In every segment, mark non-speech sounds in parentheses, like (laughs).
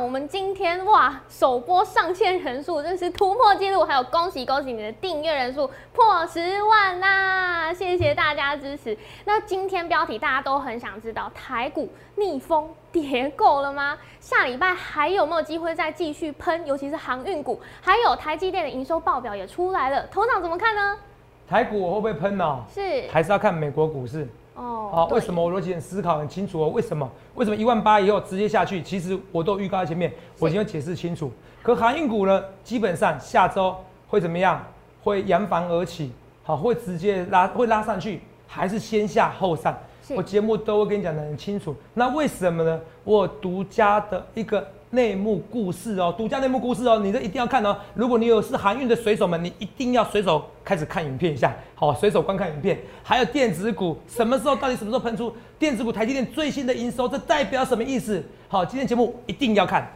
我们今天哇首播上线人数真是突破纪录，还有恭喜恭喜你的订阅人数破十万啦！谢谢大家支持。那今天标题大家都很想知道，台股逆风跌够了吗？下礼拜还有没有机会再继续喷？尤其是航运股，还有台积电的营收报表也出来了，头长怎么看呢？台股我会不会喷呢？是还是要看美国股市？哦，好，对为什么我逻辑很思考很清楚哦？为什么？为什么一万八以后直接下去？其实我都预告在前面，我已经有解释清楚。可航运股呢，基本上下周会怎么样？会扬帆而起，好，会直接拉，会拉上去，还是先下后上？我节目都会跟你讲的很清楚。那为什么呢？我有独家的一个内幕故事哦，独家内幕故事哦，你这一定要看哦。如果你有是航运的水手们，你一定要随手开始看影片一下，好，随手观看影片。还有电子股，什么时候到底什么时候喷出电子股？台积电最新的营收，这代表什么意思？好，今天节目一定要看。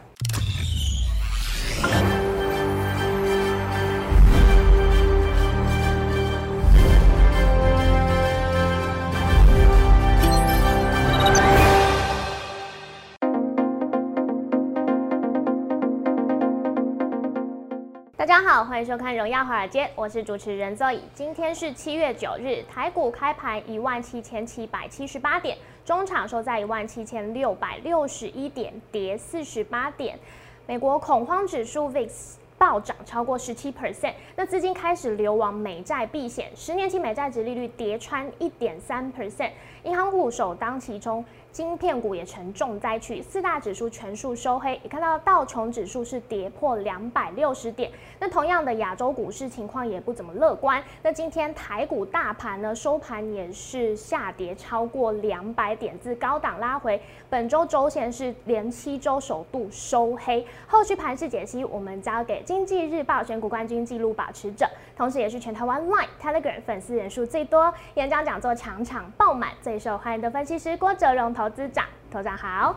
欢迎收看《荣耀华尔街》，我是主持人 Zoe。今天是七月九日，台股开盘一万七千七百七十八点，中场收在一万七千六百六十一点，跌四十八点。美国恐慌指数 VIX 暴涨超过十七 percent，那资金开始流往美债避险，十年期美债值利率跌穿一点三 percent，银行股首当其冲。晶片股也成重灾区，四大指数全数收黑。也看到道琼指数是跌破两百六十点。那同样的亚洲股市情况也不怎么乐观。那今天台股大盘呢收盘也是下跌超过两百点，自高档拉回。本周周线是连七周首度收黑。后续盘势解析，我们交给经济日报选股冠军纪录保持者，同时也是全台湾 Line、Telegram 粉丝人数最多、演讲讲座场场爆满、最受欢迎的分析师郭哲荣投资长。头长好，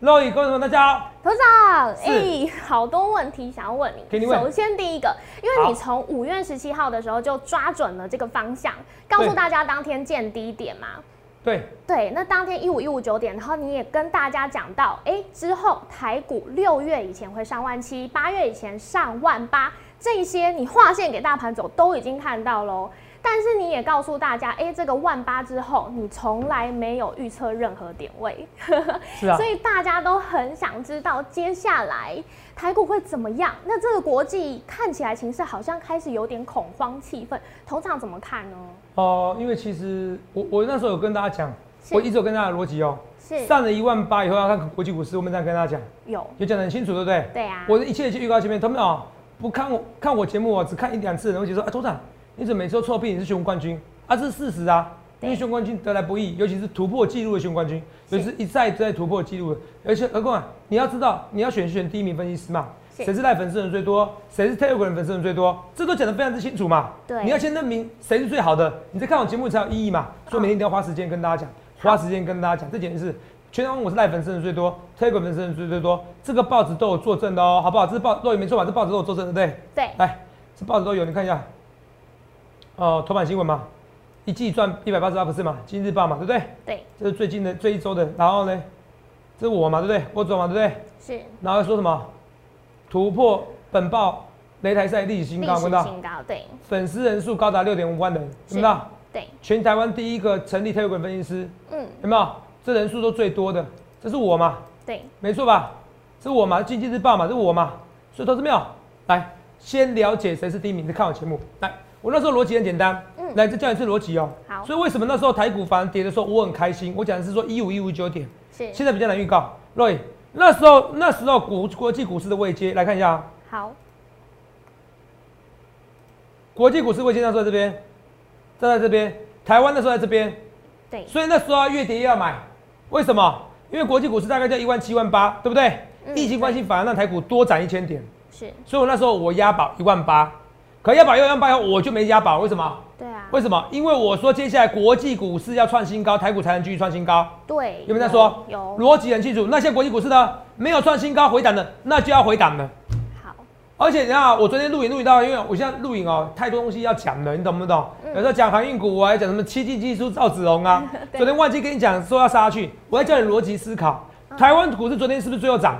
各位观众们，大家好。头长，是哎、好多问题想要问你。首先第一个，因为你从五月十七号的时候就抓准了这个方向，告诉大家当天见低点嘛。对，对，那当天一五一五九点，然后你也跟大家讲到，哎，之后台股六月以前会上万七，八月以前上万八，这些你划线给大盘走都已经看到喽。但是你也告诉大家，哎，这个万八之后，你从来没有预测任何点位，是啊 (laughs) 所。以大家都很想知道接下来台股会怎么样。那这个国际看起来情势好像开始有点恐慌气氛，头场怎么看呢？哦、因为其实我我那时候有跟大家讲，我一直有跟大家的逻辑哦，是上了一万八以后要看国际股市，我们这样跟大家讲，有，有讲得很清楚，对不对？对啊，我的一切一切预告前面，他们哦不看我看我节目哦，只看一两次的人会觉得说，哎，头长，你怎么每次都错屁？你是熊冠军啊？这是事实啊，因为熊冠军得来不易，尤其是突破纪录的熊冠军，尤其是一再一再突破纪录的，而且何况你要知道，你要选选第一名分析师嘛，谁是赖粉丝人最多，谁是 Telegram 粉丝人最多，这都讲得非常之清楚嘛。对你要先认明谁是最好的，你在看我节目才有意义嘛。所以每天一定要花时间跟大家讲，花时间跟大家讲，这简直是全台湾我是赖粉丝人最多，Telegram 粉丝人最最多，这个报纸都有作证的哦，好不好？这是报都有没错吧？这报纸都有作证，对不对？对，来，这报纸都有，你看一下。哦、头版新闻嘛，一季赚一百八十八不是嘛？今日报嘛，对不对？对，这是最近的这一周的，然后呢，这是我嘛，对不对？我走嘛，对不对？是然后说什么？突破本报擂台赛历史新高，历史看到？新高，对粉丝人数高达六点五万人，有没有？对，全台湾第一个成立 Telegram 分析师，嗯，有没有？这人数都最多的，这是我嘛？对，没错吧？这是我嘛？经济日报嘛？这是我嘛？所以投资没有？来，先了解谁是第一名，再看我节目。来，我那时候逻辑很简单，嗯来，再教一次逻辑哦。好所以为什么那时候台股反而跌的时候，我很开心？我讲的是说一五一五九点，是现在比较难预告。Roy，那时候那时候股国际股市的位阶，来看一下啊。好，国际股市位阶那时候在这边，站在这边，台湾那时候在这边，对，所以那时候要越跌越要买，为什么？因为国际股市大概在一万七万八，对不对？嗯疫情关系反而让台股多涨一千点，是，所以我那时候我押宝一万八，可押宝一万八以后我就没押宝，为什么？对啊，为什么？因为我说接下来国际股市要创新高，台股才能继续创新高。对，有没有在说？有，逻辑很清楚。那些国际股市呢，没有创新高回档的，那就要回档了。好，而且你看啊，我昨天录影录影到，因为我现在录影哦，太多东西要讲了，你懂不懂？嗯有时候讲航运股，我还讲什么七进技术赵子龙啊，(laughs) 对昨天忘记跟你讲说要杀下去，我要叫你逻辑思考。台湾股市昨天是不是最后涨？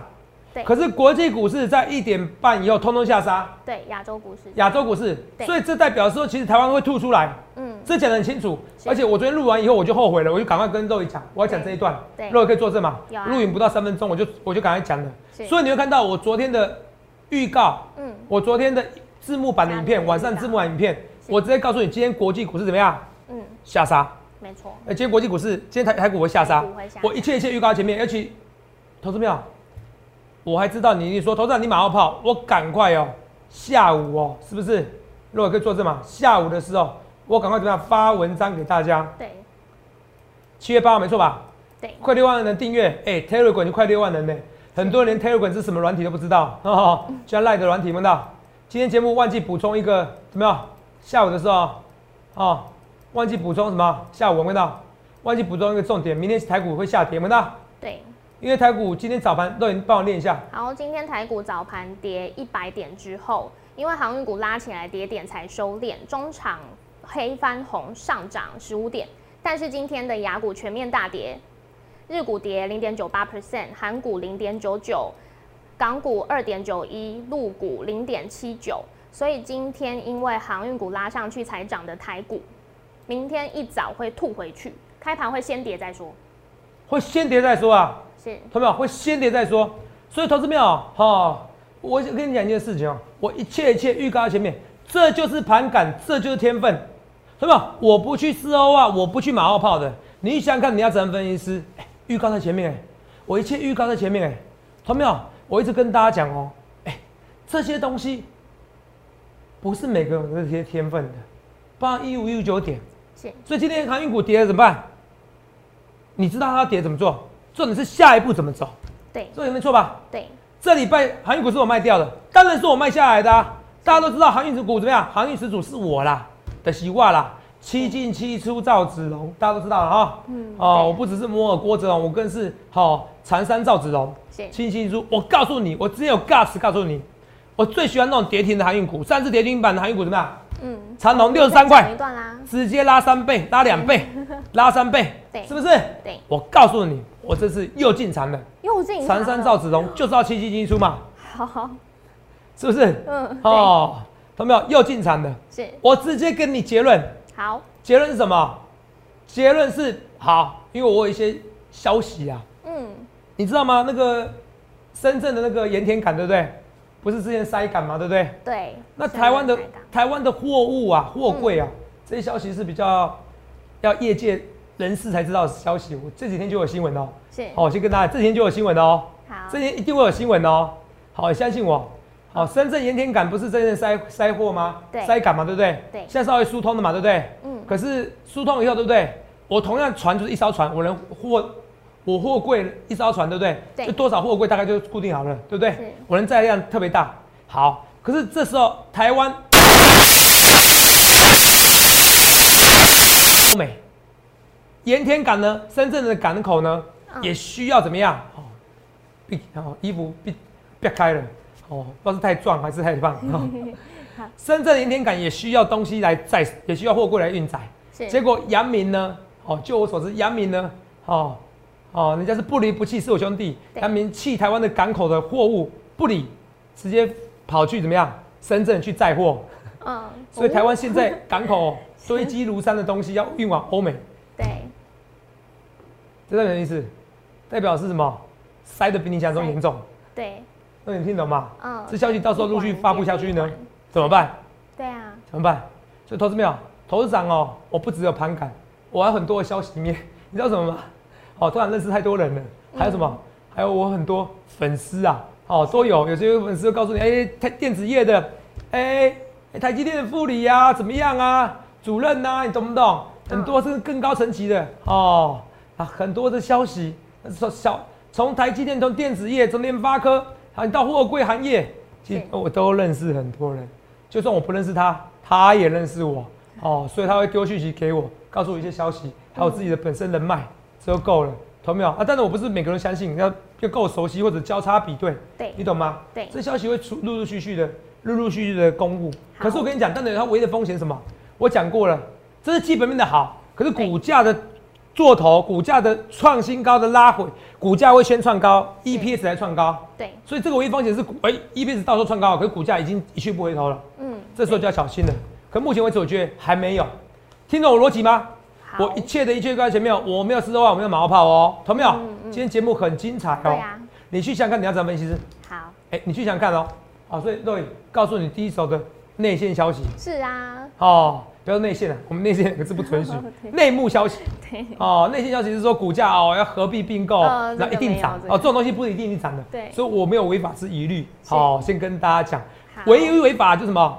对。可是国际股市在一点半以后通通下杀，对，亚洲股市，亚洲股市，对。所以这代表说其实台湾会吐出来，嗯，这讲得很清楚。而且我昨天录完以后我就后悔了，我就赶快跟肉姨讲，我要讲这一段，对。肉姨可以作证嘛？有啊？录影不到三分钟，我就我就赶快讲了。所以你会看到我昨天的预告，嗯，我昨天的字幕版的影片，晚上字幕版影片，我直接告诉你，今天国际股市怎么样？嗯，下杀。没错，呃，今天国际股市，今天台台股会下杀。我一切一切预告前面，要去投资票，我还知道你你说头上你马后炮，我赶快哦，下午哦，是不是？如果可以作证嘛，下午的时候我赶快怎么样发文章给大家，对七月八号没错吧？对，快六万人订阅，哎、t e l e g r a m 就快六万人呢，很多人连 Telegram 是什么软体都不知道，哦，居然赖的软体们到。今天节目忘记补充一个怎么样？下午的时候，哦，忘记补充什么？下午我们到，忘记补充一个重点，明天台股会下跌，闻到？对。因为台股今天早盘都已经帮我念一下，好，今天台股早盘跌一百点之后，因为航运股拉起来跌点才收敛，中场黑翻红上涨十五点，但是今天的雅股全面大跌，日股跌零点九八 percent，韩股零点九九，港股二点九一，陆股零点七九，所以今天因为航运股拉上去才涨的台股，明天一早会吐回去，开盘会先跌再说，会先跌再说啊，是同没有？会先跌再说。所以投资没有哈，我跟你讲一件事情哦，我一切一切预告在前面，这就是盘感，这就是天分，同没有？我不去四欧啊，我不去马后炮的。你想想看，你要怎样分析师？哎、预告在前面哎、我一切预告在前面哎、同没有？我一直跟大家讲哦，哎、这些东西不是每个人有这些天分的，包括一五一五九点。是所以今天航运股跌了怎么办？你知道它要跌怎么做？重点是下一步怎么走，对这点没错吧？对这礼拜航运股是我卖掉的，当然是我卖下来的啊。大家都知道航运股怎么样？航运始祖是我啦的习惯啦，七进七出赵子龙，大家都知道了哈。嗯哦，我不只是摩尔郭子龙，我更是好长山赵子龙。是七进七出，我告诉你，我只有 gas 告诉你，我最喜欢那种跌停的航运股。上次跌停板的航运股怎么样？嗯，长隆六十三块直接拉三倍，拉两倍，(laughs) 拉三倍，是不是？对，我告诉你，我这次又进场了，又进长山赵子龙就知道七七进出嘛，好，是不是？嗯，哦，懂没有？又进场了，是我直接跟你结论，好，结论是什么？结论是好，因为我有一些消息啊，嗯，你知道吗？那个深圳的那个盐田港，对不对？不是之前塞港嘛，对不对？对。那台湾的台湾的货物啊，货柜啊，嗯这些消息是比较要业界人士才知道消息。我这几天就有新闻哦。是好，我先跟大家，这几天就有新闻哦。好，这几天一定会有新闻哦。好，相信我。好，深圳盐田港不是真正塞塞货吗？对塞港嘛，对不对？对现在稍微疏通的嘛，对不对？嗯，可是疏通以后，对不对？我同样船就是一艘船，我能货我货柜一艘船，对不对？对就多少货柜大概就固定好了，对不对是？我能载量特别大。好，可是这时候台湾、(coughs) 欧美、盐田港呢，深圳的港口呢，嗯也需要怎么样？哦，避哦衣服避别开了，哦，不知道是太壮还是太胖。哦 (laughs) 深圳盐田港也需要东西来载，也需要货柜来运载。结果阳明呢，哦，就我所知，阳明呢，哦，哦，人家是不离不弃，是我兄弟。对阳明弃台湾的港口的货物不理，直接跑去怎么样？深圳去载货，嗯，所以台湾哦现在港口 (laughs) 堆积如山的东西要运往欧美，对这代表什么意思？代表是什么？塞的比你想象中严重。对，那你听懂吗？嗯，这消息到时候陆续发布下去呢怎么办？对啊，怎么办？所以投资没有，投资长哦，我不只有盘感，我还有很多的消息面，(laughs) 你知道什么吗？哦，突然认识太多人了，还有什么？还有我很多粉丝啊，哦，都有，有些粉丝会告诉你，哎、台电子业的，哎、台积电的副理啊，怎么样啊？主任呐、你懂不懂？很多是更高层级的哦，啊，很多的消息，从小从台积电，从电子业，从联发科，啊，你到货柜行业，其实我都认识很多人。就算我不认识他，他也认识我哦，所以他会丢讯息给我，告诉我一些消息，还有自己的本身人脉，这就够了，懂没有啊？但是我不是每个人相信，要要够熟悉或者交叉比对，对你懂吗？对这消息会出陆陆续续的、陆陆续续的公布。可是我跟你讲，但是它唯一的风险什么？我讲过了，这是基本面的好，可是股价的做头，股价的创新高的拉回，股价会先创高，EPS 才创高。对，所以这个唯一风险是，哎、e p s 到时候创高，可是股价已经一去不回头了，嗯，这时候就要小心了。可目前为止，我觉得还没有。听懂我逻辑吗？我一切的一切都在前面哦，我没有四周话，我没有马后炮哦，同没有？嗯嗯今天节目很精彩哦。对啊，你去想想看，你要怎么分析师？好，哎、你去想想看哦。好，所以各位告诉你第一手的内线消息是啊，哦，不要说内线了，我们内线两个字不存续，(laughs) 内幕消息。(laughs) 对，哦，内线消息是说股价哦要合并并购，呃那、一定涨、这个哦，这种东西不一定一定涨的，对。所以我没有违法之疑虑。是。好、先跟大家讲，好。唯一违法就是什么？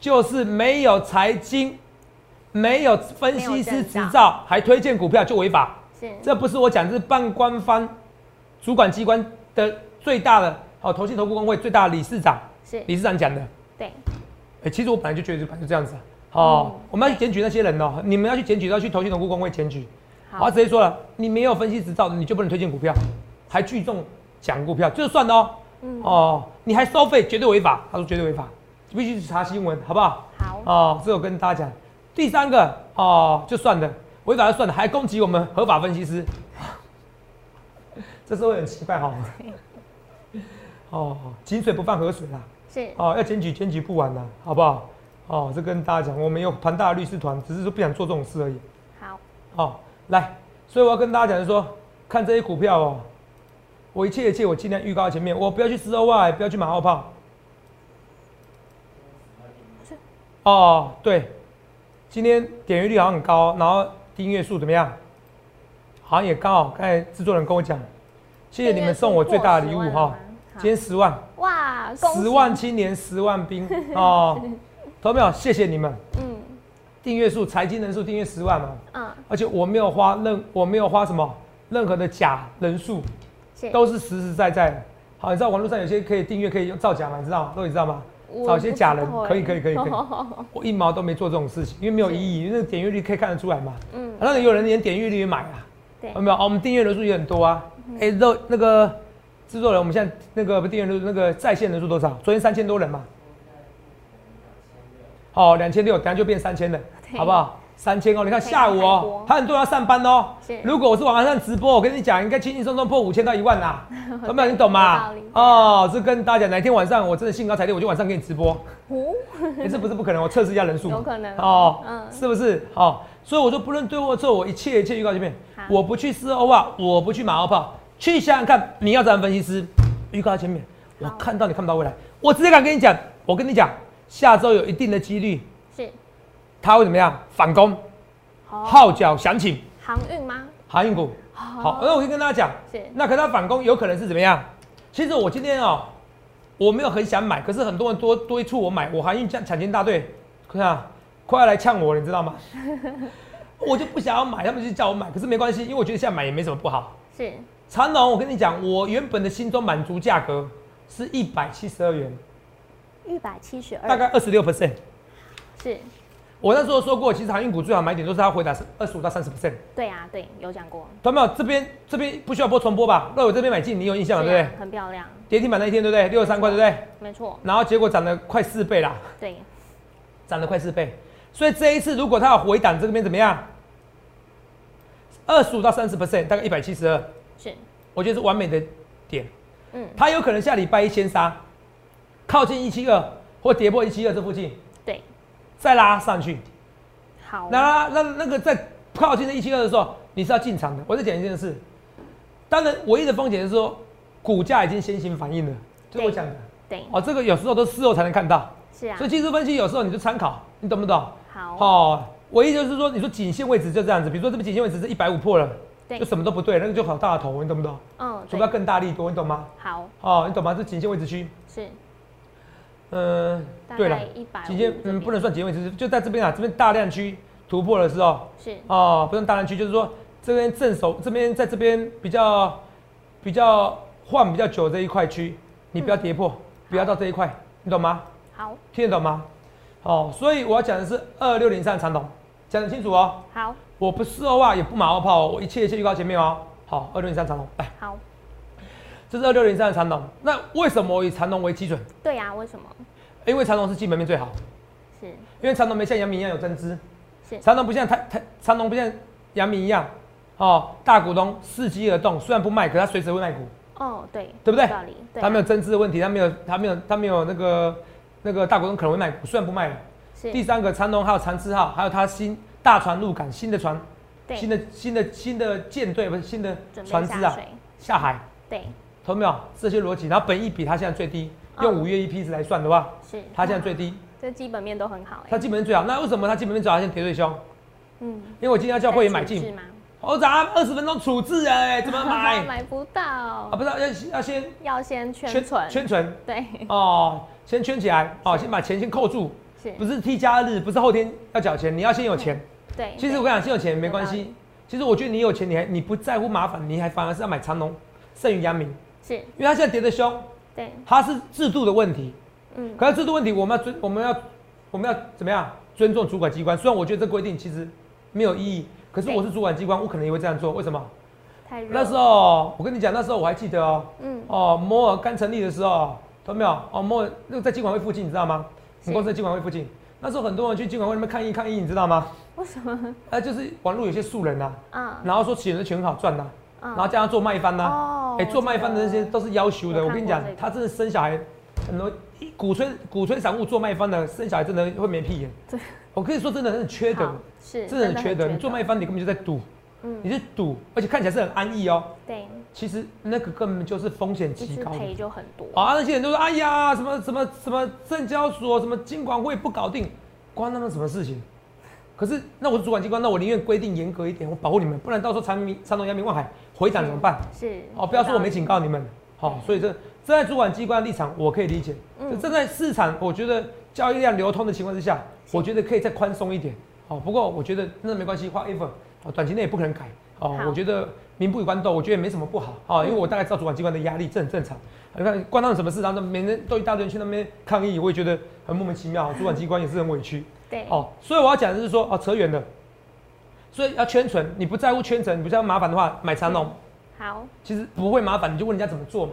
就是没有财经，没有分析师执照，还推荐股票就违法。是，这不是我讲，这是半官方主管机关的最大的哦，投信投顾工会最大的理事长是，理事长讲的。对，哎、其实我本来就觉得本来就这样子啊。哦，嗯我们要去检举那些人哦，你们要去检举，要去投信投顾工会检举。好他直接说了，你没有分析执照，你就不能推荐股票，还聚众讲股票，就是算的哦。嗯哦，你还收费，绝对违法。他说绝对违法，必须去查新闻，好不好？好，哦，这我跟大家讲。第三个哦，就算了，违法就算了，还攻击我们合法分析师，(laughs) 这社会很奇怪哈、(laughs) 哦。井水不犯河水啦，是，哦，要检举检举不完啦，好不好？哦，这跟大家讲，我们有庞大的律师团，只是说不想做这种事而已。好，哦，来，所以我要跟大家讲，就是说，看这些股票哦，我一切一切我尽量预告前面，我不要去四 O Y，不要去马后炮。哦，对，今天点阅率好像很高，然后订阅数怎么样？好像也刚好，刚才制作人跟我讲，谢谢你们送我最大的礼物哈，好今天十万，哇，十万，青年十万兵哦，(laughs) 投没有？谢谢你们，嗯订阅数财经人数订阅十万嘛，嗯，而且我没有花任我没有花什么任何的假人数，都是实实在在的。好，你知道网络上有些可以订阅可以用造假吗？你知道吗？都你知道吗？找一些假人可以可以可以可以 (laughs) 我一毛都没做这种事情，因为没有意义，因为那个点阅率可以看得出来嘛。嗯，然后有人连点阅率也买啊，对有没有？哦我们订阅人数也很多啊。哎、肉那个制作人，我们现在那个订阅人数那个在线人数多少？昨天三千多人嘛。哦，两千六，等下就变三千了，好不好？三千哦，你看下午哦播，还很多人要上班哦。如果我是晚上直播，我跟你讲，应该轻轻松松破五千到一万啦，(laughs) 懂没有？你懂吗？哦，这跟大家讲，哪天晚上我真的兴高采烈，我就晚上给你直播。哦，(laughs) 哎，这不是不可能，我测试一下人数。有可能哦，嗯是不是？哦，所以我说不论对或错，我一切一切预告前面，我不去四欧啊，我不去马后炮，去想想看，你要怎样分析师？预告在前面，我看到你看不到未来，我直接敢跟你讲，我跟你讲，下周有一定的几率，是，它会怎么样？反攻，好，号角响起，航运吗？航运股。好，那我就跟大家讲，是，那可它反攻有可能是怎么样？其实我今天哦，我没有很想买，可是很多人多多促我买，我航运抢抢钱大队，看啊，快要来呛我了，你知道吗？(laughs) 我就不想要买，他们就叫我买，可是没关系，因为我觉得现在买也没什么不好。是，长隆，我跟你讲，我原本的心中满足价格是一百七十二元，一百七十二，大概二十六 percent。是，我那时候说过，其实航运股最好买点都是它回答是二十五到三十 percent。对啊，对，有讲过，懂没有？这边这边不需要播重播吧？那我这边买进，你有印象吗？对不对？很漂亮，跌停板那一天，对不对？六十三块，对不对？没错，然后结果涨了快四倍啦，对，涨了快四倍。所以这一次如果它要回档，这边怎么样？二十五到三十 percent，大概一百七十二，是，我觉得是完美的点。嗯，它有可能下礼拜一先杀，靠近一七二或跌破一七二这附近，对，再拉上去。好，那拉那那个在靠近这一七二的时候，你是要进场的。我再讲一件事，当然唯一的风险是说股价已经先行反应了，就是我讲的。对，哦，这个有时候都事后才能看到，是啊所以，技术分析有时候你就参考，你懂不懂？好，哦，唯一就是说，你说颈线位置就这样子，比如说这边颈线位置是一百五破了，对就，什么都不对，那个就好大的头，你懂不懂？嗯，除非要，更大力多，你懂吗？好，哦，你懂吗？这颈线位置区，是，嗯、对了概，一百，颈线嗯不能算颈线位置，就在这边啊，这边大量区突破的时候，是，哦，不算大量区，就是说这边正手这边在这边比较比较换比较久这一块区，你不要跌破，不要到这一块，你懂吗？好，听得懂吗？哦，所以我要讲的是二六零三长筒，讲得清楚哦。好，我不事后啊，也不马后炮哦，我一切一切预告前面哦。好，二六零三长筒，来，好，这是二六零三的长筒。那为什么我以长筒为基准？对呀，为什么？因为长筒是基本面最好，是，因为长筒没像阳明一样有增资，是，长筒不像台台长筒不像阳明一样，哦，大股东伺机而动，虽然不卖，可他随时会卖股，哦，对，对不对道理，对啊他没有增资的问题，他没有他没有他没有那个那个大股东可能会卖股，虽然不卖了。是第三个长龙还有长治号，还有他新大船入港，新的船，对新的新的新的舰队不是新的船只啊下海，对，懂没有？这些逻辑，然后本益比它现在最低，嗯用五月 EPS 来算的话，是它现在最低，(laughs) 这基本面都很好哎、它基本面最好。那为什么它基本面最好？它现在跌最凶？嗯，因为我今天要叫会员买进，在处置吗？我早二十分钟处置哎，怎么买？买不到啊，不是要要先要先圈存，圈存对，哦，先圈起来哦，先把钱先扣住，是，不是 T 加日，不是后天要缴钱，你要先有钱。对。其实我跟你讲，先有钱没关系。其实我觉得你有钱，你还你不在乎麻烦，你还反而是要买长隆胜于阳明，是，因为它现在跌得凶，对，它是制度的问题。嗯，可是制度问题，我们要尊，我们要我们要怎么样尊重主管机关？虽然我觉得这规定其实没有意义，可是我是主管机关，我可能也会这样做。为什么？那时，候我跟你讲，那时候我还记得哦，嗯，哦，摩尔刚成立的时候，懂没有？哦，摩尔那个在金管会附近，你知道吗？我们公司在金管会附近，那时候很多人去金管会那边抗议抗议，你知道吗？为什么？呃，就是网络有些素人呐、啊，然后说企人的钱很好赚呐、嗯然后叫他做卖方呐、哦哎、做卖方的那些都是要求的。我跟你讲他真的生小孩，很多鼓吹鼓吹散户做卖方的，生小孩真的会没屁眼。我可以说，真的很缺德，是，真的很缺德。你做卖方，你根本就在赌，嗯，你是赌，而且看起来是很安逸哦。对，其实那个根本就是风险极高的。赔就很多。啊，那些人都说，哎呀，什么什么什么证交所、什么金管会不搞定，关他们什么事情？可是那我是主管机关，那我宁愿规定严格一点，我保护你们，不然到时候长明、长隆、阳明、望海回涨怎么办？是，哦，不要说我没警告你们。好、所以这站在主管机关的立场，我可以理解。嗯嗯，站在市场，我觉得交易量流通的情况之下，我觉得可以再宽松一点。好、不过我觉得那没关系，whatever。哦，短期内也不可能改。哦，我觉得民不与官斗，我觉得也没什么不好。哦，因为我大概知道主管机关的压力，这很正常。你看关他们什么事，然后每人都一大堆人去那边抗议，我也觉得很莫名其妙。主管机关也是很委屈。对，哦，所以我要讲的是说，哦，扯远了。所以要圈存，你不在乎圈存，你不在乎麻烦的话，买长隆。好，其实不会麻烦，你就问人家怎么做嘛，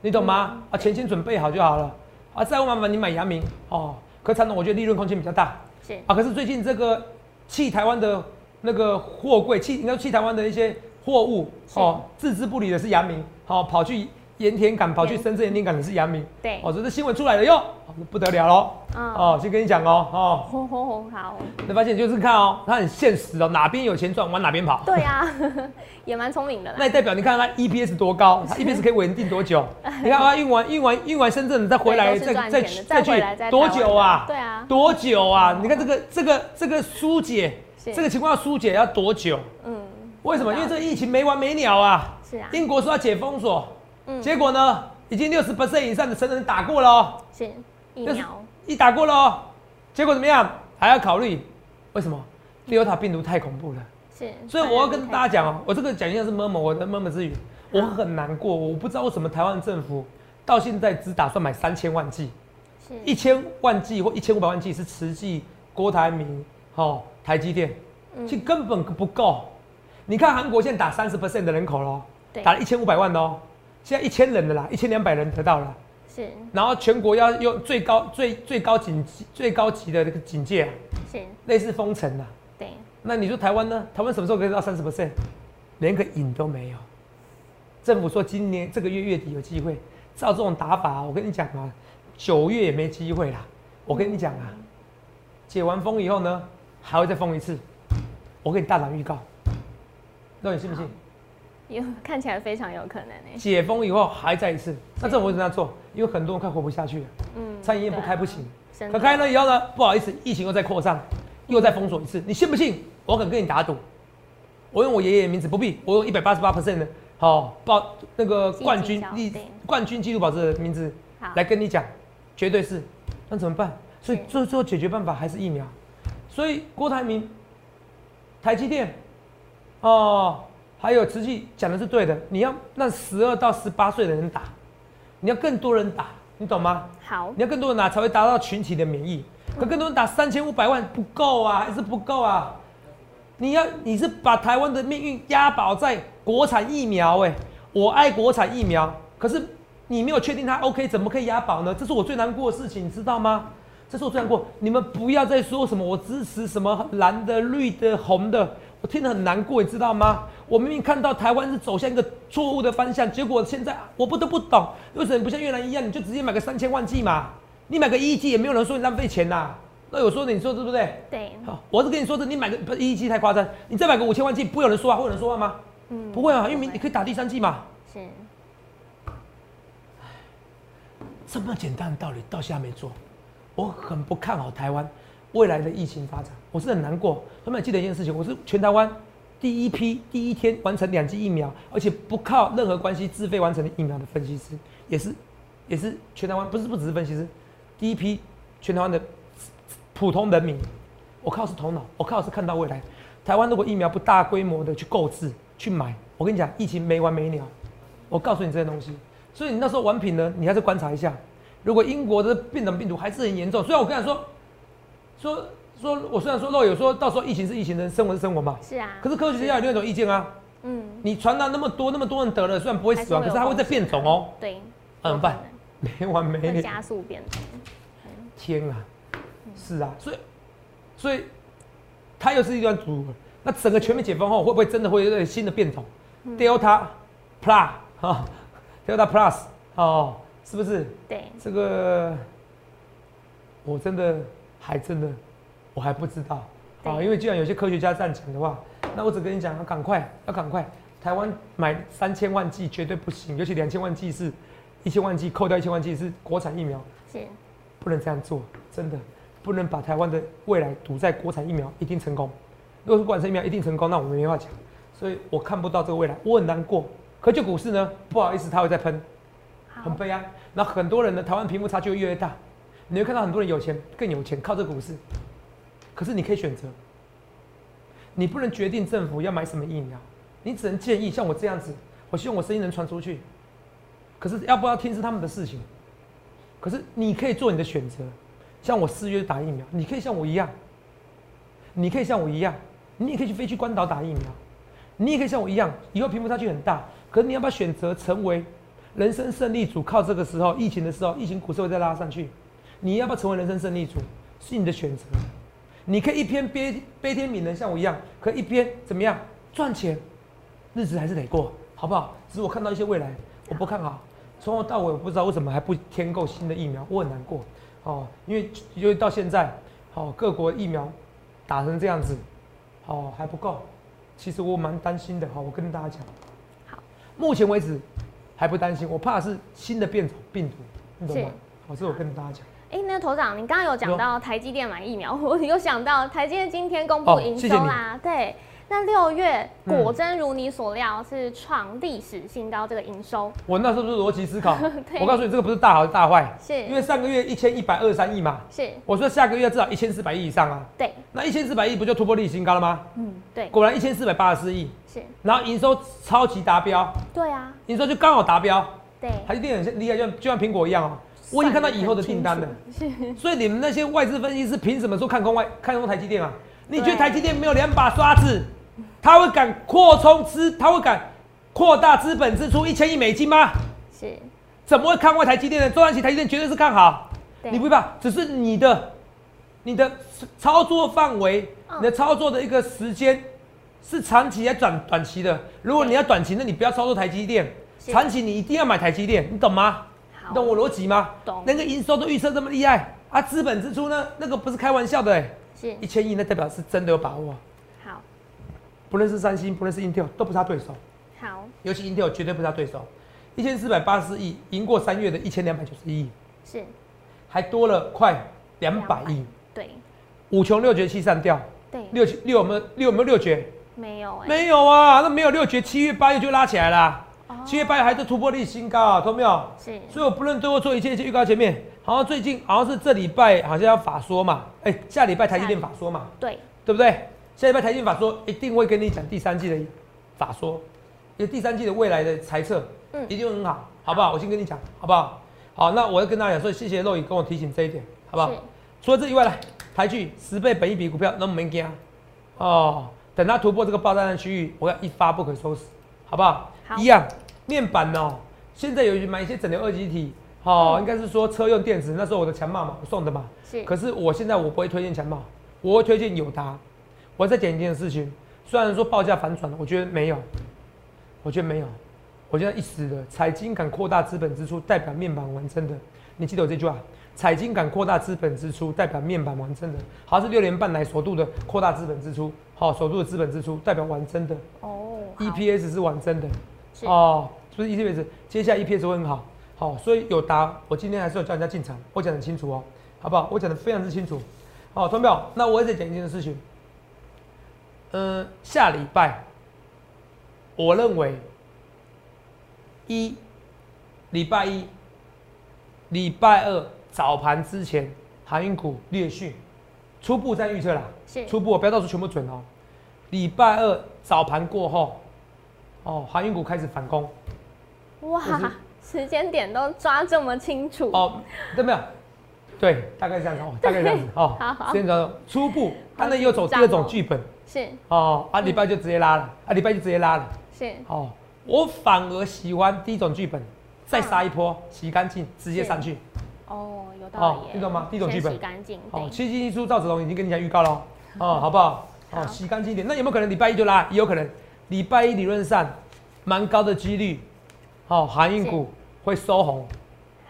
你懂吗？嗯啊，钱先准备好就好了。啊，再乎麻烦你买阳明哦。可长隆我觉得利润空间比较大是，啊。可是最近这个弃台湾的那个货柜，弃应该弃台湾的一些货物哦，置之不理的是阳明，好、跑去盐田港，跑去深圳盐田港的是阳明。对，哦，这是新闻出来了哟，哦不得了喽。嗯，哦，先跟你讲哦，哦，吼吼吼，好，你发现就是看哦，它很现实哦，哪边有钱赚往哪边跑。对啊，(laughs) 也蛮聪明的啦。那也代表你看它 EPS 多高，(laughs) 它 EPS 可以稳定多久？你看它运完运完运完深圳再回来 (laughs) 再再再去多久啊？对啊，多久啊？你看这个这个这个疏解是这个情况要疏解要多久？嗯，为什么？因为这个疫情没完没了啊！是啊，英国说要解封锁，嗯，结果呢，已经六十 percent 以上的成人打过了。哦，是疫苗，一打过了。哦，结果怎么样？还要考虑，为什么？Delta 病毒太恐怖了。是，所以我要跟大家讲哦，我这个讲一下是默默我的默默之语，我很难过，我不知道为什么台湾政府到现在只打算买三千万剂，是。一千万剂或一千五百万剂是慈济、郭台铭、哦台积电，嗯。其实根本不够。你看韩国现在打三十 percent 的人口咯，打了一千五百万的哦，现在一千人的啦，一千两百人得到了，是然后全国要用最高最最高警最高级的这个警戒啊，是，类似封城啊。对，那你说台湾呢？台湾什么时候可以到三十 percent？连个影都没有。政府说今年这个月月底有机会，照这种打法，我跟你讲啊，九月也没机会啦。我跟你讲啊，解完封以后呢，还会再封一次。我给你大胆预告，那你信不信？有看起来非常有可能诶。解封以后还再一次，那这我会怎么样做？因为很多人快活不下去了，嗯，餐饮业不开不行。可开了以后呢，不好意思，疫情又再扩散，又再封锁一次，你信不信？我敢跟你打赌，我用我爷爷的名字，不必，我用一百八十八 percent 的，好报那个冠军历积极效对冠军纪录保持的名字好来跟你讲，绝对是。那怎么办？所以是最最后解决办法还是疫苗。所以郭台铭、台积电，哦，还有慈济讲的是对的，你要让十二到十八岁的人打，你要更多人打，你懂吗？好，你要更多人打才会达到群体的免疫。可更多人打三千五百万不够啊，还是不够啊？你要你是把台湾的命运押宝在国产疫苗哎、我爱国产疫苗，可是你没有确定它 OK，怎么可以押宝呢？这是我最难过的事情，你知道吗？这是我最难过。你们不要再说什么我支持什么蓝的、绿的、红的，我听得很难过，你知道吗？我明明看到台湾是走向一个错误的方向，结果现在我不得不懂，为什么不像越南一样，你就直接买个三千万剂嘛？你买个一剂也没有人说你浪费钱呐。那有说的，你说对不对？对。好，我是跟你说的，你买个不一剂太夸张，你再买个五千万剂，不会有人说话，会有人说话吗？嗯，不会啊，因为你可以打第三 G 嘛。是。这么简单的道理，到现在没做，我很不看好台湾未来的疫情发展，我是很难过。他们记得一件事情，我是全台湾第一批第一天完成两剂疫苗，而且不靠任何关系自费完成的疫苗的分析师，也是也是全台湾不是不只是分析师，第一批全台湾的普通人民，我靠是头脑，我靠是看到未来。台湾如果疫苗不大规模的去购置去买，我跟你讲，疫情没完没了。我告诉你这些东西。所以你那时候玩品呢，你还是观察一下。如果英国的变种病毒还是很严重，虽然我跟他说，说说我虽然说肉有说到时候疫情是疫情，人生活是生活嘛。是啊。可是科学家有另一种意见啊。嗯。你传达那么多，那么多人得了，虽然不会死亡，可是它会在变种哦。对。怎么办？没完没了。加速变种。天啊！是啊，所以所以它又是一段主。那整个全面解封后，会不会真的会有新的变种？Delta Plus 哈。Delta Plus 哦，是不是？对，这个我真的还真的我还不知道啊，因为既然有些科学家这样讲的话，那我只跟你讲，要赶快，要赶快。台湾买三千万剂绝对不行，尤其两千万剂是一千万剂扣掉一千万剂是国产疫苗，是不能这样做，真的不能把台湾的未来赌在国产疫苗一定成功。如果是国产疫苗一定成功，那我们没话讲，所以我看不到这个未来，我很难过。可就股市呢，不好意思，它会再喷，很悲哀。那很多人呢台湾贫富差距会越来越大，你会看到很多人有钱更有钱，靠这股市。可是你可以选择，你不能决定政府要买什么疫苗，你只能建议。像我这样子，我希望我声音能传出去。可是要不要听是他们的事情。可是你可以做你的选择，像我四月打疫苗，你可以像我一样，你可以像我一样，你也可以去飞去关岛打疫苗。你也可以像我一样，以后贫富差距很大，可是你要不要选择成为人生胜利组？靠这个时候疫情的时候，疫情股市会再拉上去，你要不要成为人生胜利组？是你的选择。你可以一边悲悲天悯人，像我一样，可以一边怎么样赚钱，日子还是得过，好不好？只是我看到一些未来，我不看好。从头到尾，我不知道为什么还不添购新的疫苗，我很难过哦。因为因为到现在，好各国疫苗打成这样子，哦还不够。其实我蛮担心的哈，我跟大家讲，好，目前为止还不担心，我怕是新的变种病毒，你懂吗？好，这我跟大家讲。哎，那头长，你刚刚有讲到台积电买疫苗，(laughs) 我有想到台积电今天公布营收啦，对。那六月果真如你所料是创历史新高，这个营收。我那时候是逻辑思考，(laughs) 我告诉你这个不是大好是大坏，是因为上个月一千一百二十三亿嘛，是。我说下个月至少一千四百亿以上啊，对。那一千四百亿不就突破历史新高了吗？嗯，对。果然一千四百八十四亿，是。然后营收超级达标，对啊，营收就刚好达标，对。台积电很厉害，就就像苹果一样哦，我已经看到以后的订单了，所以你们那些外资分析师凭什么说看空外看空台积电啊？你觉得台积电没有两把刷子？他会敢扩充资，他会敢扩大资本支出一千亿美金吗？是，怎么会看外台积电呢？中安期台积电绝对是看好，你不怕？只是你的你的操作范围，你的操作的一个时间是长期还是短短期的？如果你要短期，那你不要操作台积电；长期你一定要买台积电，你懂吗？懂我逻辑吗？懂。那个营收都预测这么厉害啊，资本支出呢？那个不是开玩笑的，是一千亿，那代表是真的有把握。好不论是三星，不论是 Intel，都不是他对手。好，尤其 Intel 绝对不是他对手。一千四百八十亿，赢过三月的一千两百九十亿，是，还多了快两百亿。对，五穷六绝七上吊。对，六六有没有六有没有六绝？没有哎，没有啊，那没有六绝，七月八月就拉起来了。七月八月还是突破历史新高啊，懂没有？是。所以我不论对我做一切一切预告前面，好像最近好像是这礼拜好像要法说嘛，哎，下礼拜台积电法说嘛，对，对不对？下礼拜台积法说一定会跟你讲第三季的法说，因为第三季的未来的猜测，嗯，一定很好，好不好？我先跟你讲，好不好？好，那我要跟大家讲，所以谢谢肉宇跟我提醒这一点，好不好？除了这以外，来台剧十倍本一笔股票，那我们惊哦，等它突破这个爆炸的区域，我要一发不可收拾，好不好？好，一样面板哦，现在有买一些整流二极体，哦，应该是说车用电子，那时候我的强茂嘛，我送的嘛，是。可是我现在我不会推荐强茂，我会推荐友达。我再讲一件事情，虽然说报价反转了，我觉得没有，我觉得没有，我觉得一时的财经敢扩大资本支出，代表面板完成的。你记得我这句话，财经敢扩大资本支出，代表面板完成的。好像是六年半来首度的扩大资本支出，好，首度的资本支出代表完成的。哦，好 EPS 是完成的，是哦，是不是 EPS？接下来 EPS 会很好，好，所以有答，我今天还是要叫人家进场，我讲得很清楚哦，好不好？我讲的非常之清楚，好，同表，那我也再讲一件事情，嗯、下礼拜，我认为一礼拜一、礼拜二早盘之前，航运股略逊，初步在预测啦，是初步，不要到时候全部准哦。礼拜二早盘过后，哦，航运股开始反攻。哇就是，时间点都抓这么清楚，哦，对没有？对，大概是这样子哦，大概这样子哦。好好时间轴初步，它好那又走第二种剧本是哦，啊，礼拜就直接拉了，啊，礼拜就直接拉了。是哦，我反而喜欢第一种剧本，再杀一波，洗干净，直接上去。哦，有道哦理耶，你懂吗第一种剧本洗干净，哦，对，七进一出，赵子龙已经跟你讲预告了哦，(laughs) 哦，好不好？好哦，洗干净一点。那有没有可能礼拜一就拉？也有可能。礼拜一理论上蛮高的几率，哦，航运股会收红。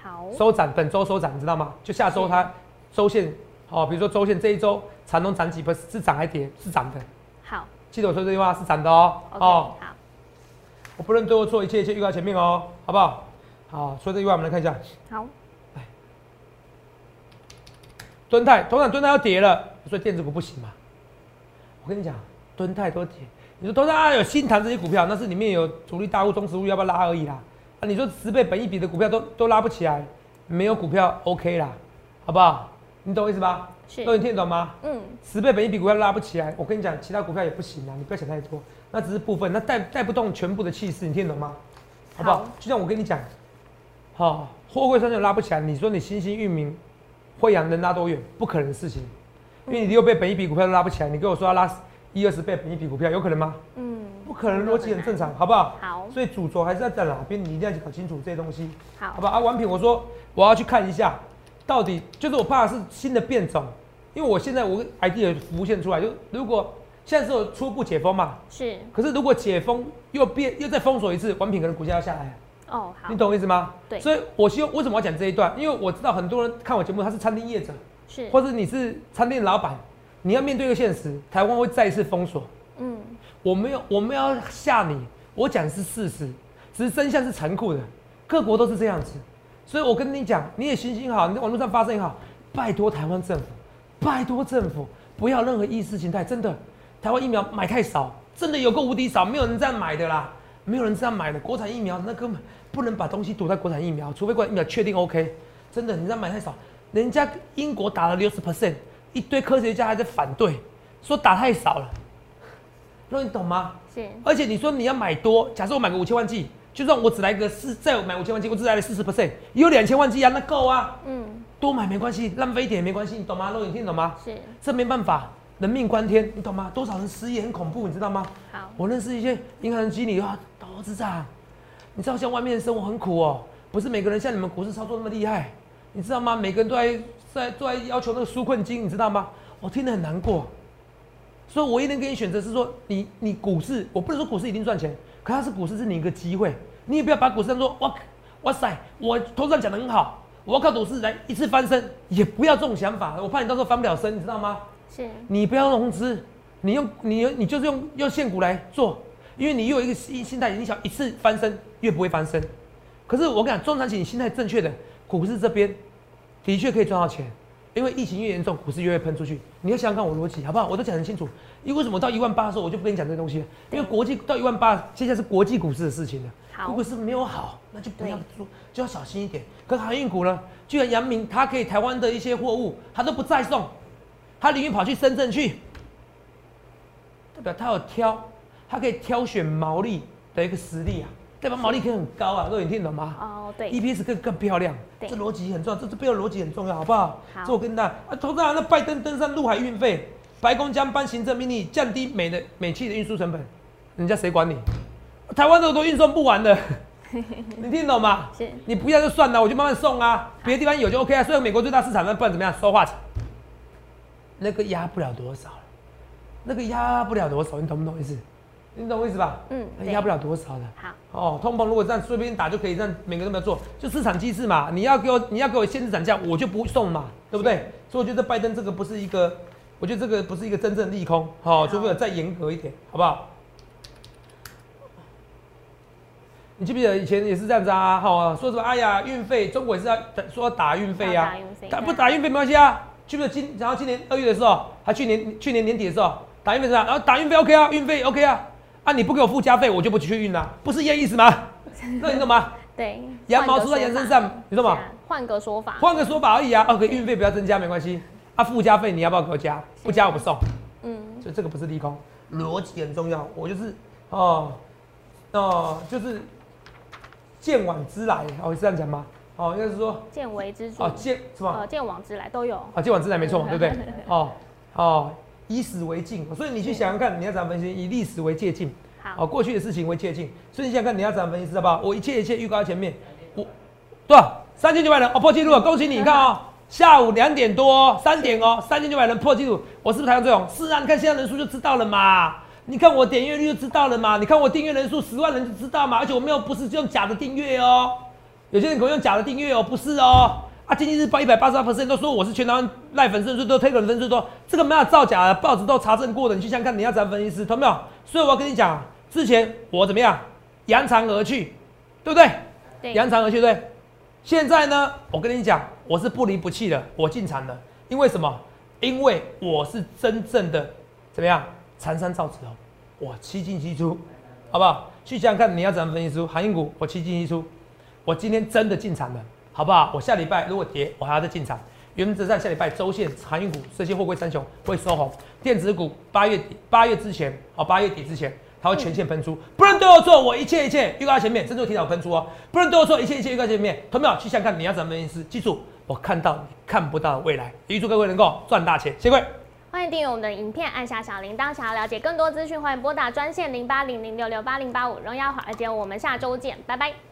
好，收涨，本周收涨，你知道吗？就下周它周线，哦，比如说周线这一周长隆涨几不是涨还跌？是涨的。好记得我说这句话是涨的哦。哦，好，我不论对或错，一切一切预告前面哦，好不好？好，说这句话我们来看一下，好，敦泰，董事长敦泰要跌了，所以电子股不行嘛。我跟你讲，敦泰都跌，你说董事长啊有新谈这些股票，那是里面有主力大户、中实户要不要拉而已啦。啊，你说十倍本一比的股票都都拉不起来，没有股票 OK 啦，好不好？你懂我意思吧？是都你听得懂吗？嗯，十倍本一比股票拉不起来，我跟你讲，其他股票也不行啊，你不要想太多，那只是部分，那带带不动全部的气势，你听得懂吗？好不好？好就像我跟你讲，好、货柜三就拉不起来，你说你新兴域名、惠阳能拉多远？不可能的事情，因为你六倍本一比股票都拉不起来，你跟我说要拉一二十倍本一比股票，有可能吗？嗯，不可能，逻辑很正常，(laughs) 好不好？好，所以主轴还是要在哪边，你一定要搞清楚这些东西。好好，吧？啊，完品，我说我要去看一下，到底就是我怕的是新的变种，因为我现在我 idea 浮现出来，就如果现在是有初步解封嘛，是，可是如果解封又变又再封锁一次，完品可能股价要下来，哦，好你，懂我意思吗？对所以我希望为什么要讲这一段？因为我知道很多人看我节目，他是餐厅业者，是，或者你是餐厅老板，你要面对一个现实，台湾会再一次封锁。嗯，我没有，我没有吓你，我讲的是事实，只是真相是残酷的，各国都是这样子，所以我跟你讲，你也行行好，你在网络上发声也好，拜托台湾政府，拜托政府不要任何意识形态，真的，台湾疫苗买太少，真的有个无敌少，没有人这样买的啦，没有人这样买的，国产疫苗那根本不能把东西堵在国产疫苗，除非国产疫苗确定 OK，真的你这样买太少，人家英国打了六十 percent，一堆科学家还在反对，说打太少了。那你懂吗？是，而且你说你要买多，假设我买个五千万剂，就算我只来个四，再买五千万剂，我只来了四十 percent，也有两千万剂啊，那够啊，嗯，多买没关系，浪费一点也没关系，你懂吗？肉，你听懂吗？是，这没办法，人命关天，你懂吗？多少人失业很恐怖，你知道吗？好，我认识一些银行经理啊，董事长，你知道像外面的生活很苦哦，不是每个人像你们股市操作那么厉害，你知道吗？每个人都在在都在要求那个纾困金，你知道吗？我听得很难过。所以我一定给你选择是说，你你股市，我不能说股市一定赚钱，可它是股市是你一个机会，你也不要把股市当做哇哇塞，我头上讲的很好，我要靠股市来一次翻身，也不要这种想法，我怕你到时候翻不了身，你知道吗？是，你不要融资，你用你用你就是用用现股来做，因为你又有一个心心态，你想一次翻身越不会翻身。可是我跟你讲，中长期你心态正确的，股市这边的确可以赚到钱，因为疫情越严重，股市越会喷出去。你要想想看我逻辑好不好？我都讲得很清楚。因为为什么到一万八的时候我就不跟你讲这些东西了？因为国际到一万八，接下来是国际股市的事情了。好如果是没有好，那就不要做，就要小心一点。可航运股呢，居然阳明他可以台湾的一些货物，他都不再送，他宁愿跑去深圳去，代表他有挑，他可以挑选毛利的一个实力啊，代表毛利可以很高啊，各位你听懂吗？哦，对，EPS 更更漂亮，对这逻辑很重要，这这背后逻辑很重要，好不好？好这我跟大家啊，投资人那拜登登上陆海运费，白宫将颁行政命令降低美的美气的运输成本，人家谁管你？台湾这都运送不完的，(laughs) 你听懂吗？你不要就算了，我就慢慢送啊，别的地方有就 OK 啊。虽然美国最大市场，那不然怎么样？说话，那个压不了多少了，那个压不了多少，你懂不懂意思？你懂我意思吧？嗯，对压不了多少的。好，哦，通膨如果这样随便打就可以，这样每个都没有做，就市场机制嘛。你要给我，你要给我限制涨价，我就不送嘛，对不对？所以我觉得拜登这个不是一个，我觉得这个不是一个真正利空，好、除非有再严格一点，好不好？你记不记得以前也是这样子啊？哈、说什么？哎呀，运费，中国也是要说打运费啊打不打运费没关系啊。记不记得今然后今年二月的时候，还去年去年年底的时候打运费是吧？然后打运费 OK 啊，运费 OK 啊，啊你不给我附加费，我就不去运啦、不是一样意思吗？那你懂吗？(laughs) 对，羊毛出在羊身上，你懂吗是？啊换个说法，换个说法而已啊。OK，运费不要增加没关系，啊附加费你要不要给我加？不加我不送，嗯，所以这个不是利空，逻辑很重要。我就是哦哦就是见往之来，哦是这样讲吗？哦应该是说见微知著哦，见什么？呃，见往之来都有。啊，见往之来没错嘛，(laughs) 对不对？哦哦，以史为镜，所以你去想想看，你要怎么分析？以历史为借镜，好，哦，过去的事情为借镜，所以你想想看你要怎么分析，知道吧？我一切一切预告在前面，我多少三千九百人哦，破纪录了，恭喜你！你看哦，下午两点多三点哦，三千九百人破纪录，我是不是台湾最红？是啊，你看现在人数就知道了嘛。你看我点阅率就知道了嘛，你看我订阅人数十万人就知道嘛，而且我没有不是用假的订阅哦，有些人可能用假的订阅哦，不是哦。啊，经济日报一百八十二 percent 都说我是全台湾赖粉丝最多，推梗粉丝最多，这个没有造假的，报纸都查证过的，你去想想看，你要怎么分析师，懂没有？所以我要跟你讲，之前我怎么样扬长而去，对不对？对，扬长而去，对。现在呢，我跟你讲，我是不离不弃的，我进场了，因为什么？因为我是真正的怎么样长山造纸哦，我七进七出，好不好？去想想看，你要怎么分析出航运股，我七进七出，我今天真的进场了，好不好？我下礼拜如果跌，我还要再进场。原则上下礼拜周线航运股这些货柜三雄会收红，电子股八月底八月之前，好八月底之前它会全线喷出，不能对我做，我一切一切预告前面，甚至提早喷出哦，不能对我做，一切一切预告前面，同没有？去想看你要怎么意思，记住我看到你看不到的未来，预祝各位能够赚大钱，谢谢各位。欢迎订阅我们的影片，按下小铃铛。想要了解更多资讯，欢迎拨打专线零八零零六六八零八五。荣耀华尔街，我们下周见，拜拜。